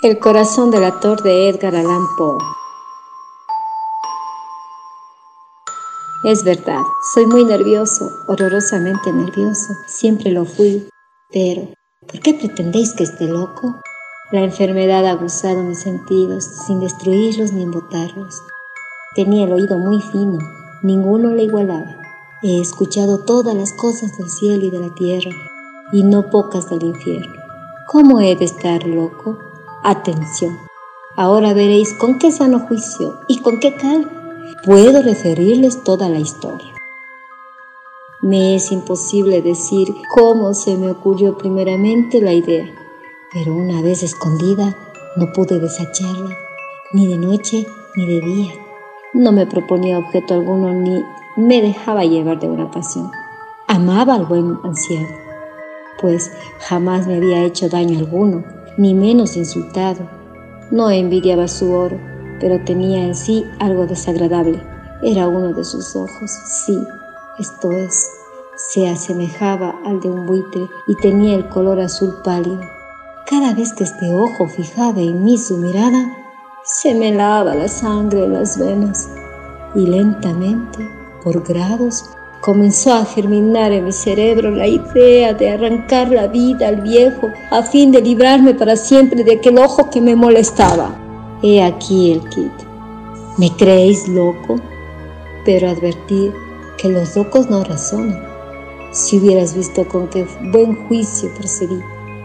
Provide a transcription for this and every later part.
El corazón del actor de Edgar Allan Poe. Es verdad, soy muy nervioso, horrorosamente nervioso. Siempre lo fui. Pero, ¿por qué pretendéis que esté loco? La enfermedad ha aguzado mis sentidos sin destruirlos ni embotarlos. Tenía el oído muy fino, ninguno le igualaba. He escuchado todas las cosas del cielo y de la tierra, y no pocas del infierno. ¿Cómo he de estar loco? Atención. Ahora veréis con qué sano juicio y con qué calma puedo referirles toda la historia. Me es imposible decir cómo se me ocurrió primeramente la idea, pero una vez escondida no pude desecharla, ni de noche ni de día. No me proponía objeto alguno ni me dejaba llevar de una pasión. Amaba al buen anciano, pues jamás me había hecho daño alguno, ni menos insultado. No envidiaba su oro, pero tenía en sí algo desagradable. Era uno de sus ojos, sí, esto es, se asemejaba al de un buitre y tenía el color azul pálido. Cada vez que este ojo fijaba en mí su mirada, se me lava la sangre en las venas y lentamente, por grados, comenzó a germinar en mi cerebro la idea de arrancar la vida al viejo a fin de librarme para siempre de aquel ojo que me molestaba. He aquí el kit. ¿Me creéis loco? Pero advertir que los locos no razonan. Si hubieras visto con qué buen juicio procedí,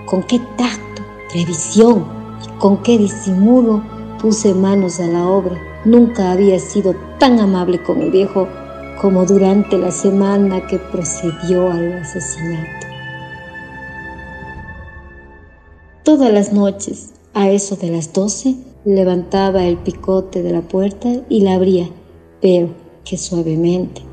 con qué tacto, previsión y con qué disimulo puse manos a la obra, nunca había sido tan amable con el viejo como durante la semana que procedió al asesinato. Todas las noches, a eso de las doce, levantaba el picote de la puerta y la abría, pero que suavemente.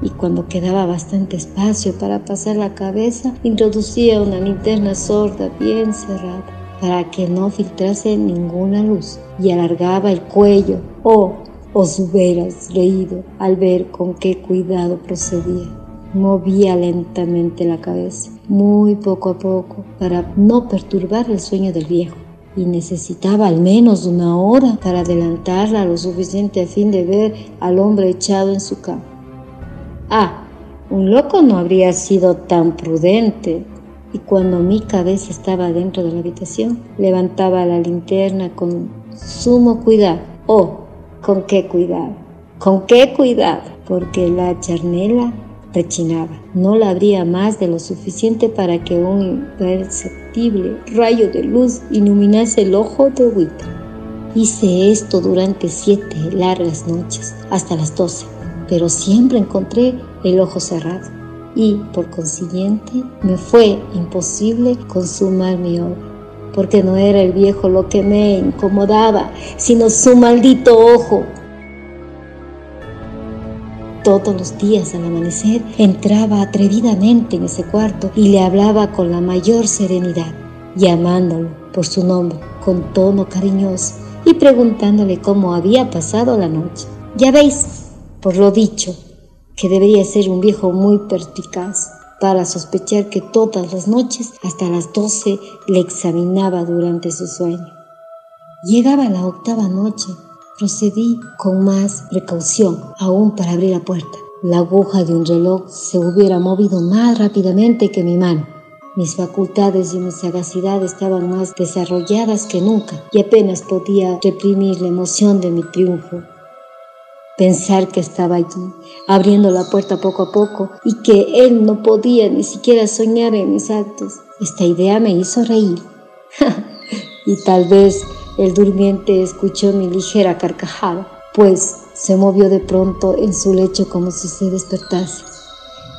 Y cuando quedaba bastante espacio para pasar la cabeza, introducía una linterna sorda bien cerrada para que no filtrase ninguna luz y alargaba el cuello. Oh, os hubieras reído al ver con qué cuidado procedía. Movía lentamente la cabeza, muy poco a poco, para no perturbar el sueño del viejo y necesitaba al menos una hora para adelantarla lo suficiente a fin de ver al hombre echado en su cama. Ah, un loco no habría sido tan prudente. Y cuando mi cabeza estaba dentro de la habitación, levantaba la linterna con sumo cuidado. Oh, con qué cuidado, con qué cuidado, porque la charnela rechinaba. No la abría más de lo suficiente para que un imperceptible rayo de luz iluminase el ojo de buitre. Hice esto durante siete largas noches, hasta las doce, pero siempre encontré el ojo cerrado y, por consiguiente, me fue imposible consumar mi obra, porque no era el viejo lo que me incomodaba, sino su maldito ojo todos los días al amanecer entraba atrevidamente en ese cuarto y le hablaba con la mayor serenidad, llamándolo por su nombre con tono cariñoso y preguntándole cómo había pasado la noche. Ya veis, por lo dicho, que debería ser un viejo muy perspicaz para sospechar que todas las noches hasta las doce le examinaba durante su sueño. Llegaba la octava noche Procedí con más precaución aún para abrir la puerta. La aguja de un reloj se hubiera movido más rápidamente que mi mano. Mis facultades y mi sagacidad estaban más desarrolladas que nunca y apenas podía reprimir la emoción de mi triunfo. Pensar que estaba allí, abriendo la puerta poco a poco y que él no podía ni siquiera soñar en mis actos. Esta idea me hizo reír. y tal vez el durmiente escuchó mi ligera carcajada, pues se movió de pronto en su lecho como si se despertase.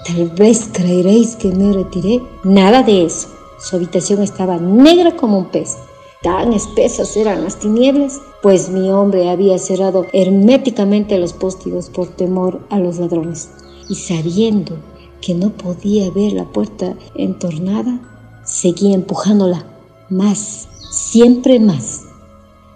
Tal vez creeréis que me retiré. Nada de eso. Su habitación estaba negra como un pez. Tan espesas eran las tinieblas, pues mi hombre había cerrado herméticamente los póstigos por temor a los ladrones. Y sabiendo que no podía ver la puerta entornada, seguía empujándola más, siempre más.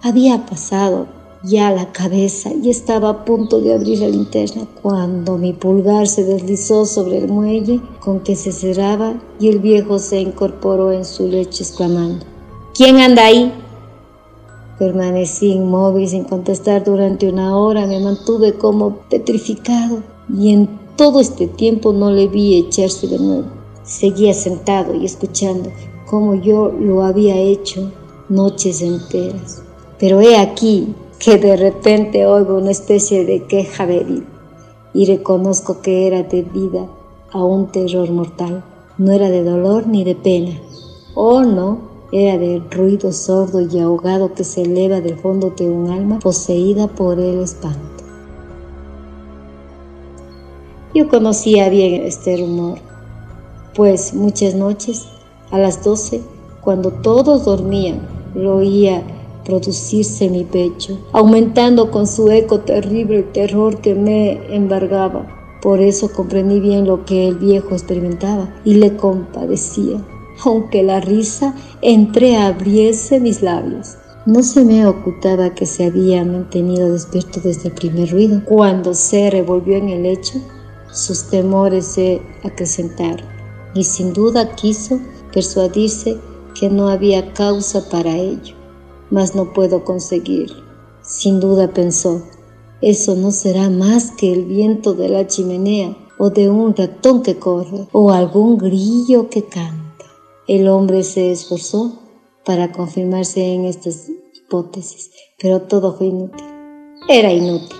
Había pasado ya la cabeza y estaba a punto de abrir la linterna cuando mi pulgar se deslizó sobre el muelle con que se cerraba y el viejo se incorporó en su lecho exclamando, ¿Quién anda ahí? Permanecí inmóvil sin contestar durante una hora, me mantuve como petrificado y en todo este tiempo no le vi echarse de nuevo. Seguía sentado y escuchando como yo lo había hecho noches enteras. Pero he aquí que de repente oigo una especie de queja débil y reconozco que era debida a un terror mortal. No era de dolor ni de pena. Oh no, era del ruido sordo y ahogado que se eleva del fondo de un alma poseída por el espanto. Yo conocía bien este rumor, pues muchas noches, a las doce, cuando todos dormían, lo oía producirse en mi pecho, aumentando con su eco terrible el terror que me embargaba. Por eso comprendí bien lo que el viejo experimentaba y le compadecía, aunque la risa entreabriese mis labios. No se me ocultaba que se había mantenido despierto desde el primer ruido. Cuando se revolvió en el lecho, sus temores se acrecentaron y sin duda quiso persuadirse que no había causa para ello mas no puedo conseguir. Sin duda pensó, eso no será más que el viento de la chimenea o de un ratón que corre o algún grillo que canta. El hombre se esforzó para confirmarse en estas hipótesis, pero todo fue inútil. Era inútil,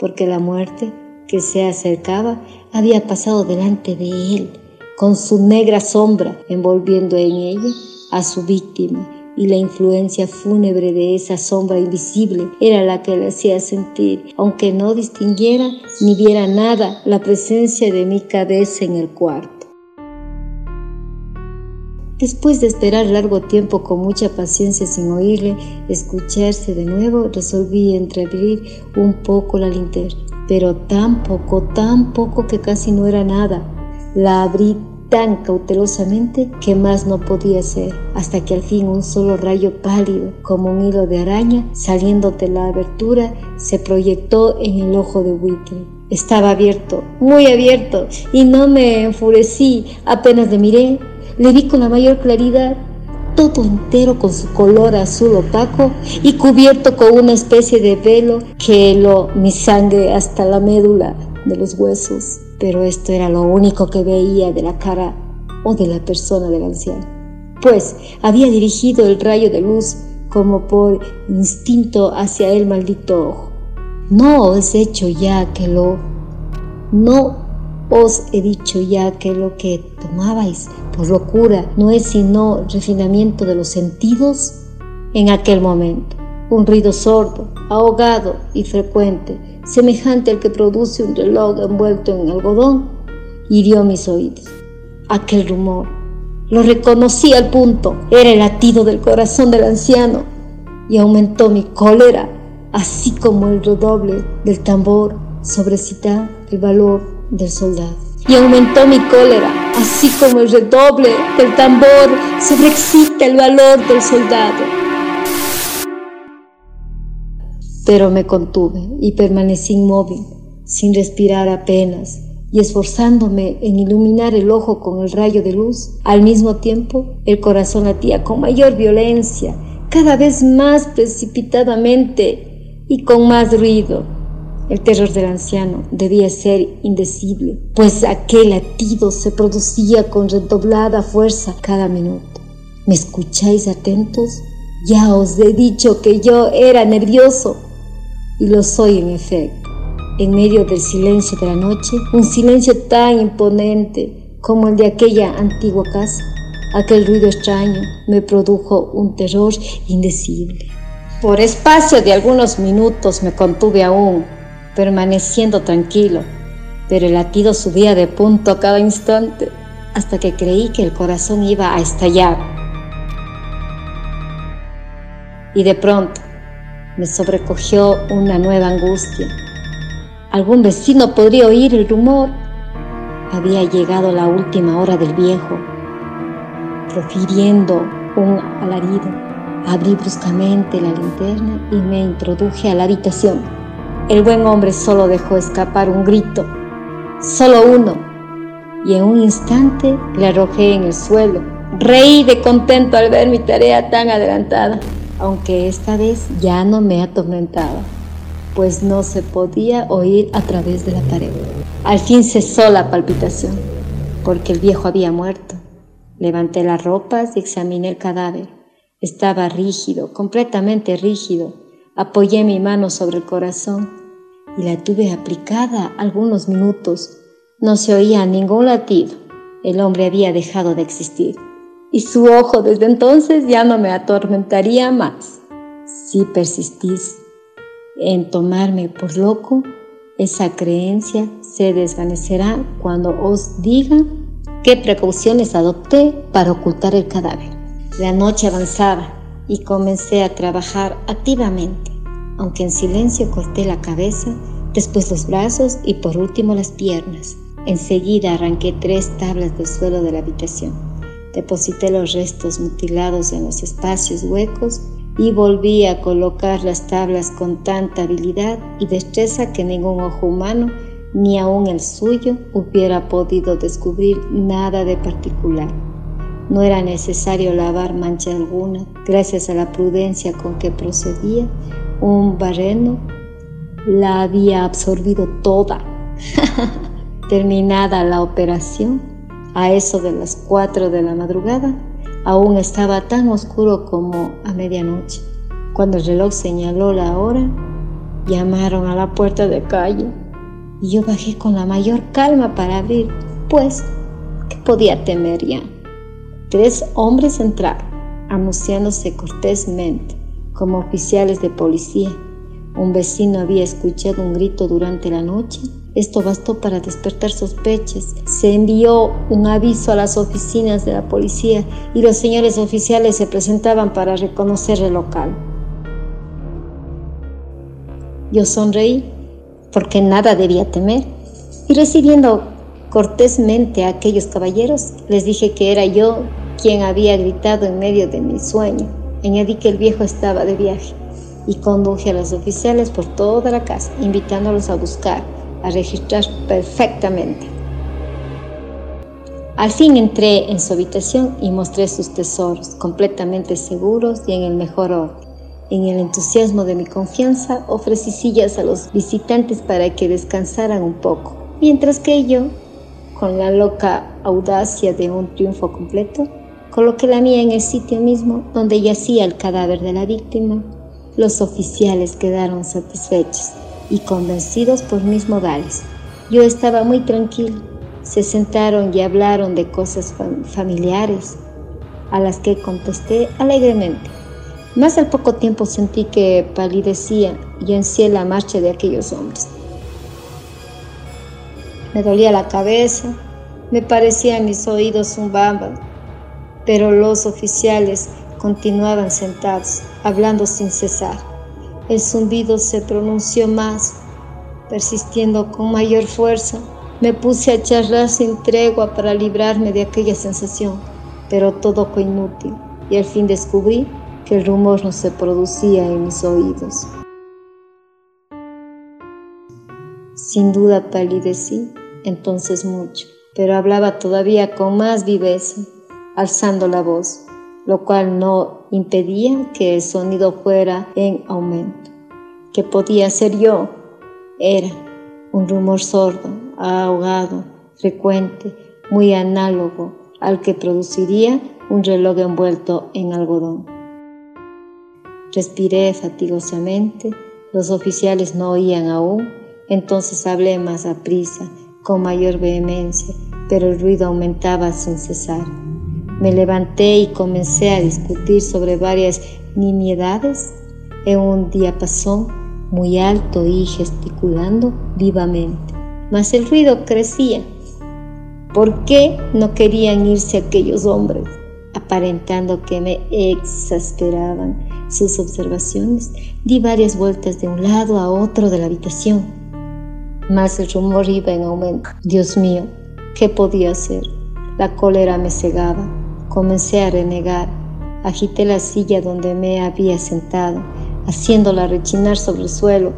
porque la muerte que se acercaba había pasado delante de él, con su negra sombra envolviendo en ella a su víctima y la influencia fúnebre de esa sombra invisible era la que le hacía sentir, aunque no distinguiera ni viera nada, la presencia de mi cabeza en el cuarto. Después de esperar largo tiempo con mucha paciencia sin oírle escucharse de nuevo, resolví entreabrir un poco la linterna, pero tan poco, tan poco que casi no era nada. La abrí tan cautelosamente que más no podía hacer, hasta que al fin un solo rayo pálido, como un hilo de araña, saliendo de la abertura, se proyectó en el ojo de Whitley. Estaba abierto, muy abierto, y no me enfurecí, apenas le miré, le vi con la mayor claridad, todo entero con su color azul opaco y cubierto con una especie de velo que heló mi sangre hasta la médula de los huesos pero esto era lo único que veía de la cara o de la persona del anciano, pues había dirigido el rayo de luz como por instinto hacia el maldito ojo. No os he hecho ya que lo... No os he dicho ya que lo que tomabais por locura no es sino refinamiento de los sentidos en aquel momento. Un ruido sordo, ahogado y frecuente semejante al que produce un reloj envuelto en algodón, hirió mis oídos. Aquel rumor, lo reconocí al punto, era el latido del corazón del anciano y aumentó mi cólera, así como el redoble del tambor sobrecita el valor del soldado. Y aumentó mi cólera, así como el redoble del tambor sobreexcita el valor del soldado pero me contuve y permanecí inmóvil, sin respirar apenas, y esforzándome en iluminar el ojo con el rayo de luz, al mismo tiempo el corazón latía con mayor violencia, cada vez más precipitadamente y con más ruido. El terror del anciano debía ser indecible, pues aquel latido se producía con redoblada fuerza cada minuto. ¿Me escucháis atentos? Ya os he dicho que yo era nervioso y lo soy en efecto. En medio del silencio de la noche, un silencio tan imponente como el de aquella antigua casa, aquel ruido extraño me produjo un terror indecible. Por espacio de algunos minutos me contuve aún, permaneciendo tranquilo, pero el latido subía de punto a cada instante hasta que creí que el corazón iba a estallar. Y de pronto, me sobrecogió una nueva angustia. Algún vecino podría oír el rumor. Había llegado la última hora del viejo. Profiriendo un alarido, abrí bruscamente la linterna y me introduje a la habitación. El buen hombre solo dejó escapar un grito, solo uno, y en un instante le arrojé en el suelo. Reí de contento al ver mi tarea tan adelantada. aunque esta vez ya no me atormentaba, pues no se podía oír a través de la pared. Al fin cesó la palpitación, porque el viejo había muerto. Levanté las ropas y examiné el cadáver. Estaba rígido, completamente rígido. Apoyé mi mano sobre el corazón y la tuve aplicada algunos minutos. No se oía ningún latido. El hombre había dejado de existir y su ojo desde entonces ya no me atormentaría más. Si persistís en tomarme por loco, esa creencia se desvanecerá cuando os diga qué precauciones adopté para ocultar el cadáver. La noche avanzaba y comencé a trabajar activamente, aunque en silencio corté la cabeza, después los brazos y por último las piernas. Enseguida arranqué tres tablas del suelo de la habitación. Deposité los restos mutilados en los espacios huecos y volví a colocar las tablas con tanta habilidad y destreza que ningún ojo humano, ni aun el suyo, hubiera podido descubrir nada de particular. No era necesario lavar mancha alguna, gracias a la prudencia con que procedía, un barreno la había absorbido toda. Terminada la operación, a eso de las cuatro de la madrugada, aún estaba tan oscuro como a medianoche. Cuando el reloj señaló la hora, llamaron a la puerta de calle y yo bajé con la mayor calma para abrir, pues, ¿qué podía temer ya? Tres hombres entraron, anunciándose cortésmente como oficiales de policía. Un vecino había escuchado un grito durante la noche esto bastó para despertar sospechas. Se envió un aviso a las oficinas de la policía y los señores oficiales se presentaban para reconocer el local. Yo sonreí porque nada debía temer y recibiendo cortésmente a aquellos caballeros les dije que era yo quien había gritado en medio de mi sueño. Añadí que el viejo estaba de viaje y conduje a los oficiales por toda la casa, invitándolos a buscar a registrar perfectamente. Al fin entré en su habitación y mostré sus tesoros, completamente seguros y en el mejor orden. En el entusiasmo de mi confianza, ofrecí sillas a los visitantes para que descansaran un poco, mientras que yo, con la loca audacia de un triunfo completo, coloqué la mía en el sitio mismo donde yacía el cadáver de la víctima. Los oficiales quedaron satisfechos y convencidos por mis modales. Yo estaba muy tranquilo. Se sentaron y hablaron de cosas familiares, a las que contesté alegremente. Más al poco tiempo sentí que palidecía y encié la marcha de aquellos hombres. Me dolía la cabeza, me parecía en mis oídos un bamba, pero los oficiales continuaban sentados, hablando sin cesar. El zumbido se pronunció más, persistiendo con mayor fuerza. Me puse a charlar sin tregua para librarme de aquella sensación, pero todo fue inútil y al fin descubrí que el rumor no se producía en mis oídos. Sin duda palidecí entonces mucho, pero hablaba todavía con más viveza, alzando la voz lo cual no impedía que el sonido fuera en aumento. ¿Qué podía ser yo? Era un rumor sordo, ahogado, frecuente, muy análogo al que produciría un reloj envuelto en algodón. Respiré fatigosamente, los oficiales no oían aún, entonces hablé más a prisa, con mayor vehemencia, pero el ruido aumentaba sin cesar. Me levanté y comencé a discutir sobre varias nimiedades en un diapasón muy alto y gesticulando vivamente. Mas el ruido crecía. ¿Por qué no querían irse aquellos hombres? Aparentando que me exasperaban sus observaciones, di varias vueltas de un lado a otro de la habitación. Mas el rumor iba en aumento. Dios mío, ¿qué podía hacer? La cólera me cegaba Comencé a renegar. Agité la silla donde me había sentado, haciéndola rechinar sobre el suelo,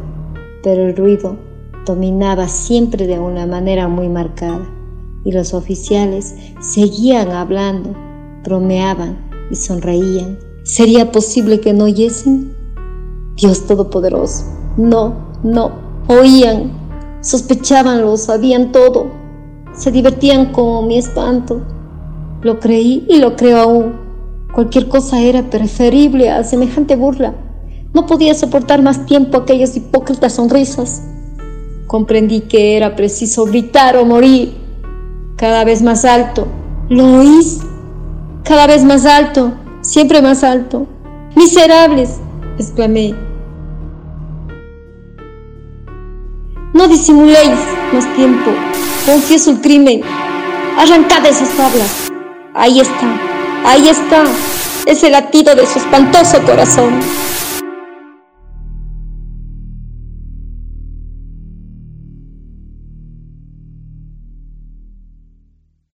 pero el ruido dominaba siempre de una manera muy marcada, y los oficiales seguían hablando, bromeaban y sonreían, ¿Sería posible que no oyesen? Dios Todopoderoso, no, no, oían, sospechaban, lo sabían todo, se divertían con mi espanto. Lo creí y lo creo aún. Cualquier cosa era preferible a semejante burla. No podía soportar más tiempo aquellas hipócritas sonrisas. Comprendí que era preciso gritar o morir. Cada vez más alto. ¿Lo oís? Cada vez más alto, siempre más alto. Miserables, exclamé. No disimuléis más tiempo. Confieso el crimen. Arrancad esas tablas. Ahí está, ahí está. Ese latido de su espantoso corazón.